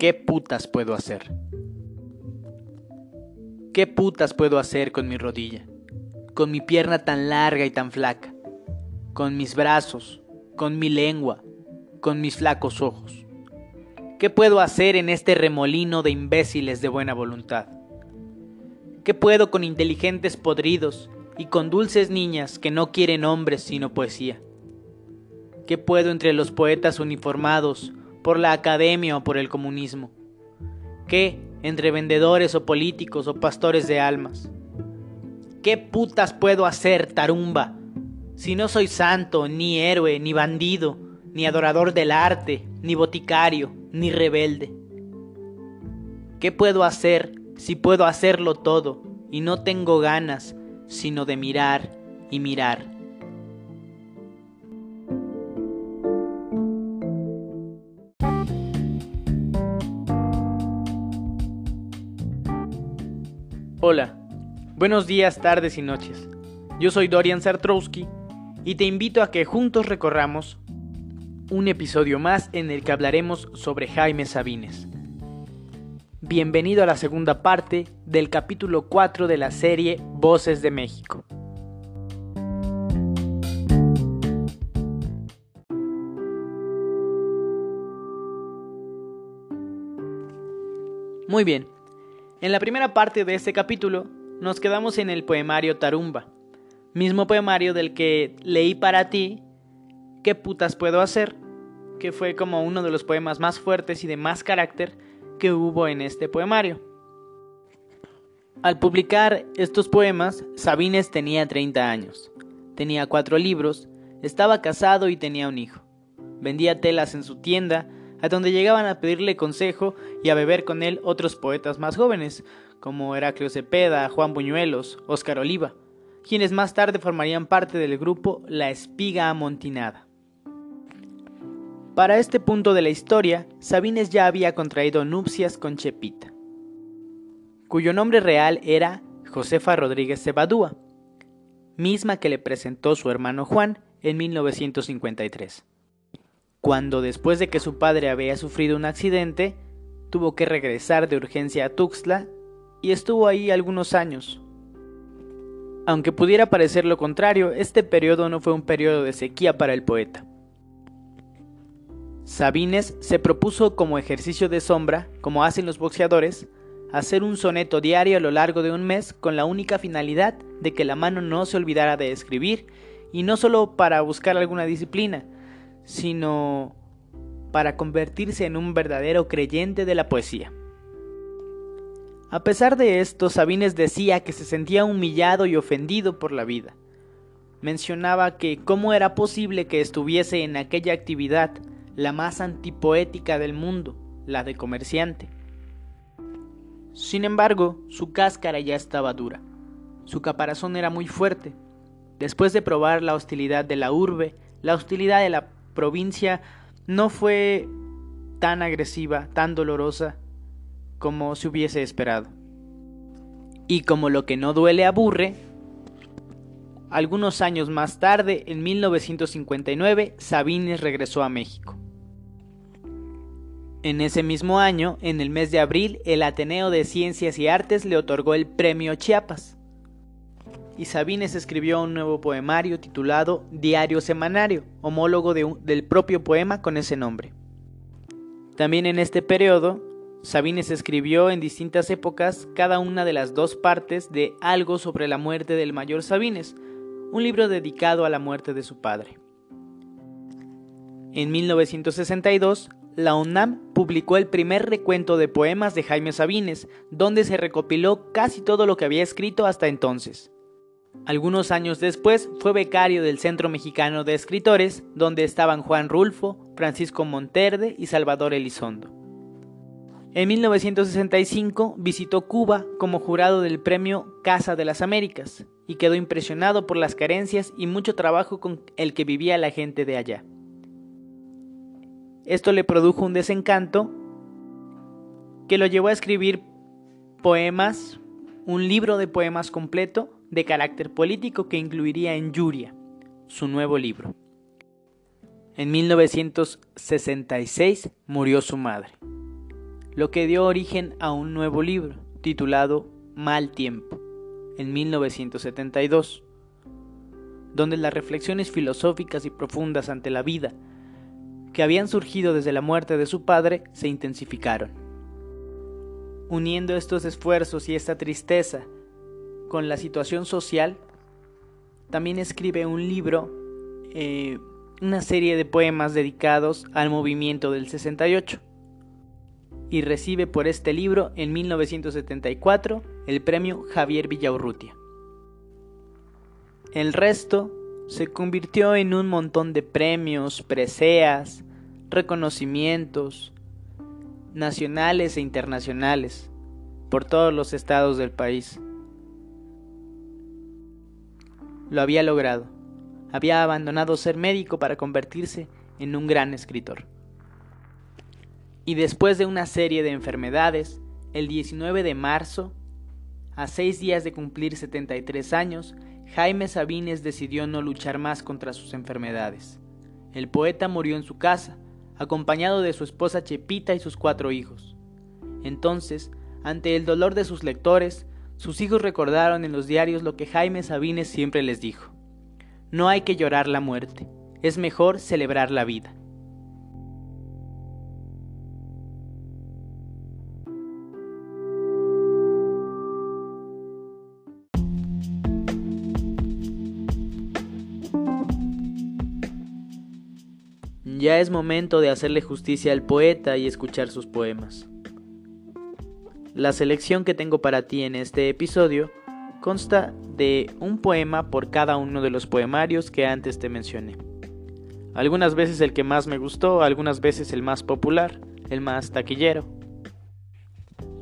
¿Qué putas puedo hacer? ¿Qué putas puedo hacer con mi rodilla? Con mi pierna tan larga y tan flaca, con mis brazos, con mi lengua, con mis flacos ojos. ¿Qué puedo hacer en este remolino de imbéciles de buena voluntad? ¿Qué puedo con inteligentes podridos y con dulces niñas que no quieren hombres sino poesía? ¿Qué puedo entre los poetas uniformados por la academia o por el comunismo? ¿Qué entre vendedores o políticos o pastores de almas? ¿Qué putas puedo hacer, tarumba? Si no soy santo, ni héroe, ni bandido, ni adorador del arte, ni boticario, ni rebelde. ¿Qué puedo hacer si puedo hacerlo todo y no tengo ganas sino de mirar y mirar? Hola, buenos días, tardes y noches. Yo soy Dorian Sartrowski y te invito a que juntos recorramos un episodio más en el que hablaremos sobre Jaime Sabines. Bienvenido a la segunda parte del capítulo 4 de la serie Voces de México. Muy bien, en la primera parte de este capítulo nos quedamos en el poemario Tarumba, mismo poemario del que leí para ti ¿Qué putas puedo hacer? que fue como uno de los poemas más fuertes y de más carácter que hubo en este poemario. Al publicar estos poemas, Sabines tenía 30 años, tenía cuatro libros, estaba casado y tenía un hijo. Vendía telas en su tienda a donde llegaban a pedirle consejo y a beber con él otros poetas más jóvenes, como Heraclio Cepeda, Juan Buñuelos, Óscar Oliva, quienes más tarde formarían parte del grupo La Espiga Amontinada. Para este punto de la historia, Sabines ya había contraído nupcias con Chepita, cuyo nombre real era Josefa Rodríguez Cebadúa, misma que le presentó su hermano Juan en 1953 cuando después de que su padre había sufrido un accidente, tuvo que regresar de urgencia a Tuxtla y estuvo ahí algunos años. Aunque pudiera parecer lo contrario, este periodo no fue un periodo de sequía para el poeta. Sabines se propuso como ejercicio de sombra, como hacen los boxeadores, hacer un soneto diario a lo largo de un mes con la única finalidad de que la mano no se olvidara de escribir, y no solo para buscar alguna disciplina, sino para convertirse en un verdadero creyente de la poesía. A pesar de esto, Sabines decía que se sentía humillado y ofendido por la vida. Mencionaba que cómo era posible que estuviese en aquella actividad, la más antipoética del mundo, la de comerciante. Sin embargo, su cáscara ya estaba dura. Su caparazón era muy fuerte. Después de probar la hostilidad de la urbe, la hostilidad de la provincia no fue tan agresiva, tan dolorosa como se hubiese esperado. Y como lo que no duele aburre, algunos años más tarde, en 1959, Sabines regresó a México. En ese mismo año, en el mes de abril, el Ateneo de Ciencias y Artes le otorgó el Premio Chiapas y Sabines escribió un nuevo poemario titulado Diario Semanario, homólogo del propio poema con ese nombre. También en este periodo, Sabines escribió en distintas épocas cada una de las dos partes de Algo sobre la muerte del mayor Sabines, un libro dedicado a la muerte de su padre. En 1962, la UNAM publicó el primer recuento de poemas de Jaime Sabines, donde se recopiló casi todo lo que había escrito hasta entonces. Algunos años después fue becario del Centro Mexicano de Escritores, donde estaban Juan Rulfo, Francisco Monterde y Salvador Elizondo. En 1965 visitó Cuba como jurado del premio Casa de las Américas y quedó impresionado por las carencias y mucho trabajo con el que vivía la gente de allá. Esto le produjo un desencanto que lo llevó a escribir poemas, un libro de poemas completo de carácter político que incluiría en Yuria, su nuevo libro. En 1966 murió su madre. lo que dio origen a un nuevo libro, titulado Mal Tiempo, en 1972, donde las reflexiones filosóficas y profundas ante la vida, que habían surgido desde la muerte de su padre, se intensificaron. Uniendo estos esfuerzos y esta tristeza con la situación social, también escribe un libro, eh, una serie de poemas dedicados al movimiento del 68 y recibe por este libro en 1974 el premio Javier Villaurrutia. El resto se convirtió en un montón de premios, preseas, reconocimientos nacionales e internacionales por todos los estados del país. Lo había logrado. Había abandonado ser médico para convertirse en un gran escritor. Y después de una serie de enfermedades, el 19 de marzo, a seis días de cumplir 73 años, Jaime Sabines decidió no luchar más contra sus enfermedades. El poeta murió en su casa, acompañado de su esposa Chepita y sus cuatro hijos. Entonces, ante el dolor de sus lectores, sus hijos recordaron en los diarios lo que Jaime Sabines siempre les dijo. No hay que llorar la muerte, es mejor celebrar la vida. Ya es momento de hacerle justicia al poeta y escuchar sus poemas. La selección que tengo para ti en este episodio consta de un poema por cada uno de los poemarios que antes te mencioné. Algunas veces el que más me gustó, algunas veces el más popular, el más taquillero.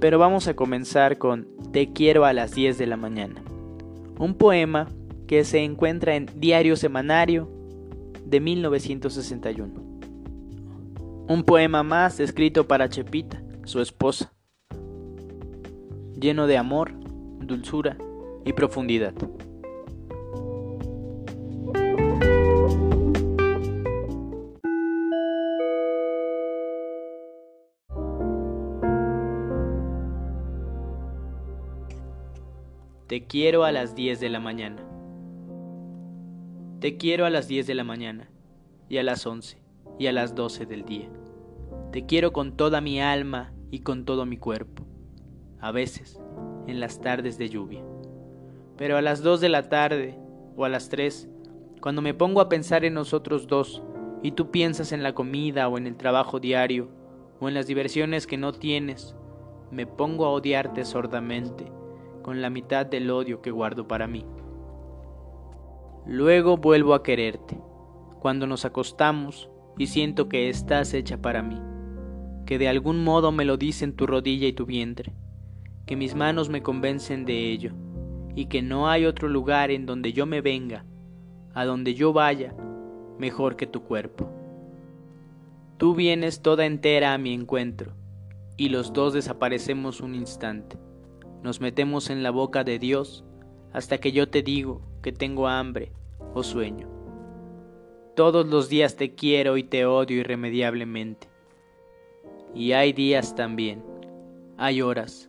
Pero vamos a comenzar con Te quiero a las 10 de la mañana, un poema que se encuentra en Diario Semanario de 1961. Un poema más escrito para Chepita, su esposa, lleno de amor, dulzura y profundidad. Te quiero a las 10 de la mañana. Te quiero a las 10 de la mañana, y a las 11, y a las 12 del día. Te quiero con toda mi alma y con todo mi cuerpo. A veces, en las tardes de lluvia. Pero a las 2 de la tarde, o a las 3, cuando me pongo a pensar en nosotros dos, y tú piensas en la comida o en el trabajo diario, o en las diversiones que no tienes, me pongo a odiarte sordamente, con la mitad del odio que guardo para mí. Luego vuelvo a quererte, cuando nos acostamos y siento que estás hecha para mí, que de algún modo me lo dicen tu rodilla y tu vientre, que mis manos me convencen de ello, y que no hay otro lugar en donde yo me venga, a donde yo vaya, mejor que tu cuerpo. Tú vienes toda entera a mi encuentro, y los dos desaparecemos un instante. Nos metemos en la boca de Dios hasta que yo te digo que tengo hambre o sueño. Todos los días te quiero y te odio irremediablemente. Y hay días también, hay horas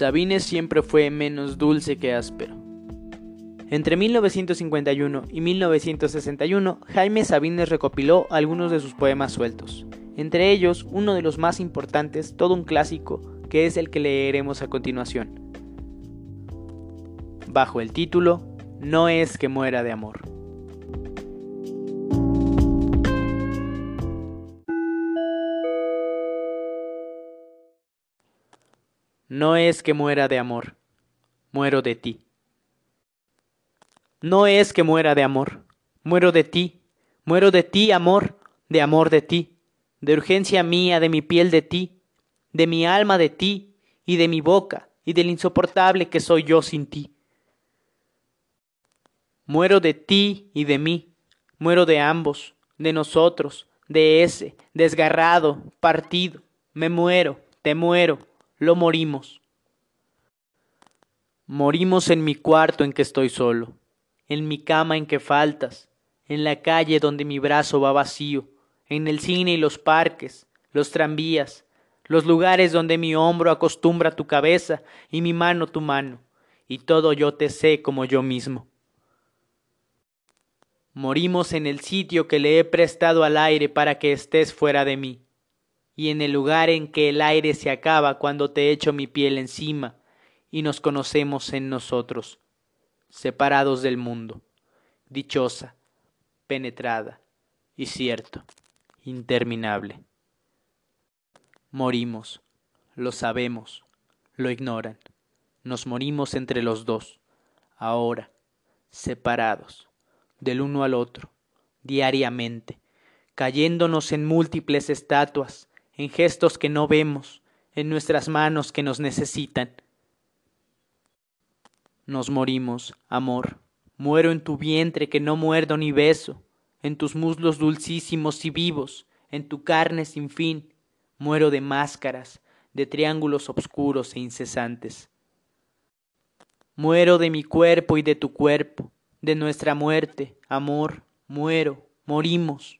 Sabines siempre fue menos dulce que áspero. Entre 1951 y 1961, Jaime Sabines recopiló algunos de sus poemas sueltos, entre ellos uno de los más importantes, todo un clásico, que es el que leeremos a continuación, bajo el título No es que muera de amor. No es que muera de amor, muero de ti. No es que muera de amor, muero de ti, muero de ti, amor, de amor de ti, de urgencia mía, de mi piel de ti, de mi alma de ti, y de mi boca, y del insoportable que soy yo sin ti. Muero de ti y de mí, muero de ambos, de nosotros, de ese, desgarrado, partido, me muero, te muero, lo morimos. Morimos en mi cuarto en que estoy solo, en mi cama en que faltas, en la calle donde mi brazo va vacío, en el cine y los parques, los tranvías, los lugares donde mi hombro acostumbra tu cabeza y mi mano tu mano, y todo yo te sé como yo mismo. Morimos en el sitio que le he prestado al aire para que estés fuera de mí, y en el lugar en que el aire se acaba cuando te echo mi piel encima y nos conocemos en nosotros, separados del mundo, dichosa, penetrada y cierto, interminable. Morimos, lo sabemos, lo ignoran, nos morimos entre los dos, ahora, separados, del uno al otro, diariamente, cayéndonos en múltiples estatuas, en gestos que no vemos, en nuestras manos que nos necesitan. Nos morimos, amor, Muero en tu vientre que no muerdo ni beso, en tus muslos dulcísimos y vivos, en tu carne sin fin. Muero de máscaras, de triángulos obscuros e incesantes. Muero de mi cuerpo y de tu cuerpo, de nuestra muerte, amor, muero, morimos.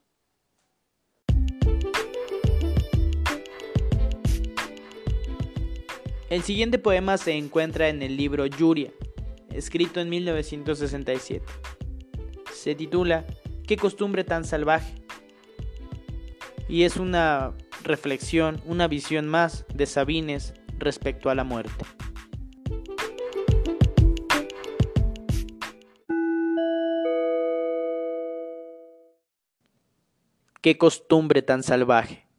El siguiente poema se encuentra en el libro Yuria, escrito en 1967. Se titula qué costumbre tan salvaje. Y es una reflexión, una visión más de Sabines respecto a la muerte. Qué costumbre tan salvaje.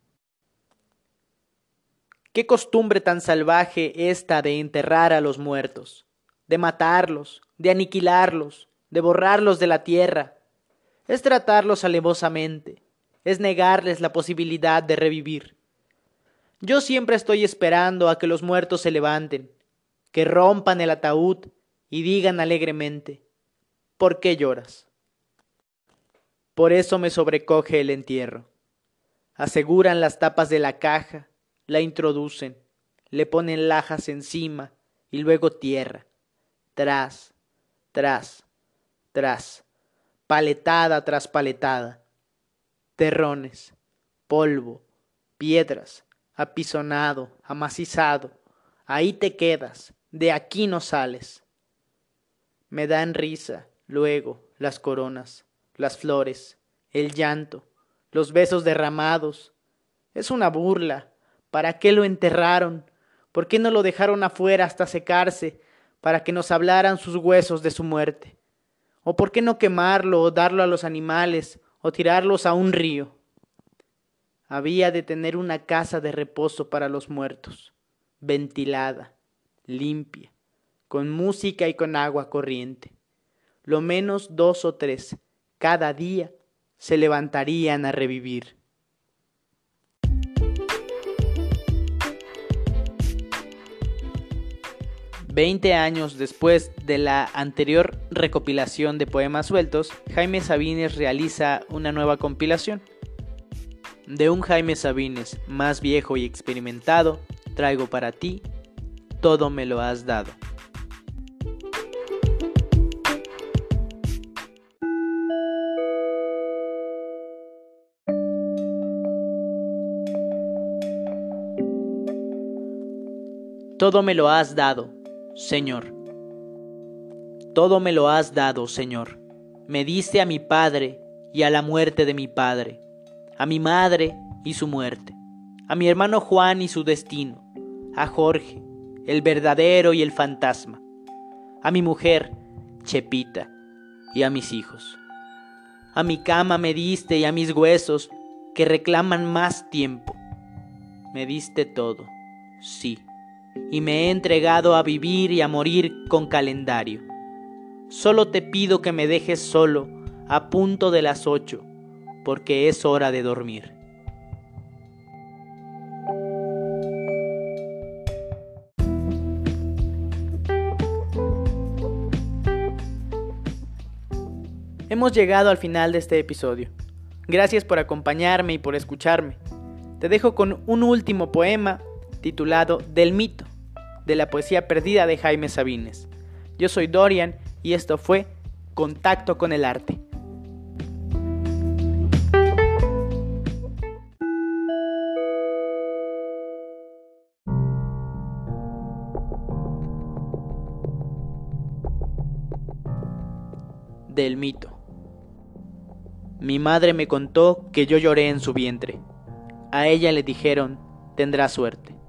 Qué costumbre tan salvaje esta de enterrar a los muertos, de matarlos, de aniquilarlos, de borrarlos de la tierra, es tratarlos alevosamente, es negarles la posibilidad de revivir. Yo siempre estoy esperando a que los muertos se levanten, que rompan el ataúd y digan alegremente, ¿por qué lloras? Por eso me sobrecoge el entierro. Aseguran las tapas de la caja, la introducen, le ponen lajas encima y luego tierra, tras, tras, tras paletada tras paletada, terrones, polvo, piedras, apisonado, amacizado, ahí te quedas, de aquí no sales. Me dan risa, luego, las coronas, las flores, el llanto, los besos derramados. Es una burla. ¿Para qué lo enterraron? ¿Por qué no lo dejaron afuera hasta secarse para que nos hablaran sus huesos de su muerte? ¿O por qué no quemarlo o darlo a los animales o tirarlos a un río? Había de tener una casa de reposo para los muertos, ventilada, limpia, con música y con agua corriente. Lo menos dos o tres cada día se levantarían a revivir. Veinte años después de la anterior recopilación de poemas sueltos, Jaime Sabines realiza una nueva compilación. De un Jaime Sabines más viejo y experimentado, traigo para ti, todo me lo has dado. Todo me lo has dado Señor. Todo me lo has dado, Señor. Me diste a mi Padre y a la muerte de mi Padre, a mi madre y su muerte, a mi hermano Juan y su destino, a Jorge, el verdadero y el fantasma, a mi mujer, Chepita, y a mis hijos. A mi cama me diste y a mis huesos, que reclaman más tiempo. Me diste todo, sí, y me he entregado a vivir y a morir con calendario. Solo te pido que me dejes solo a punto de las ocho, porque es hora de dormir. Hemos llegado al final de este episodio. Gracias por acompañarme y por escucharme. Te dejo con un último poema titulado Del mito, de la poesía perdida de Jaime Sabines. Yo soy Dorian y esto fue Contacto con el Arte. Del mito. Mi madre me contó que yo lloré en su vientre. A ella le dijeron, tendrá suerte.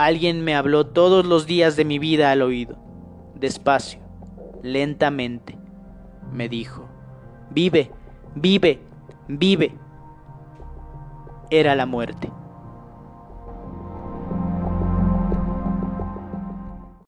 Alguien me habló todos los días de mi vida al oído, despacio, lentamente. Me dijo, vive, vive, vive. Era la muerte.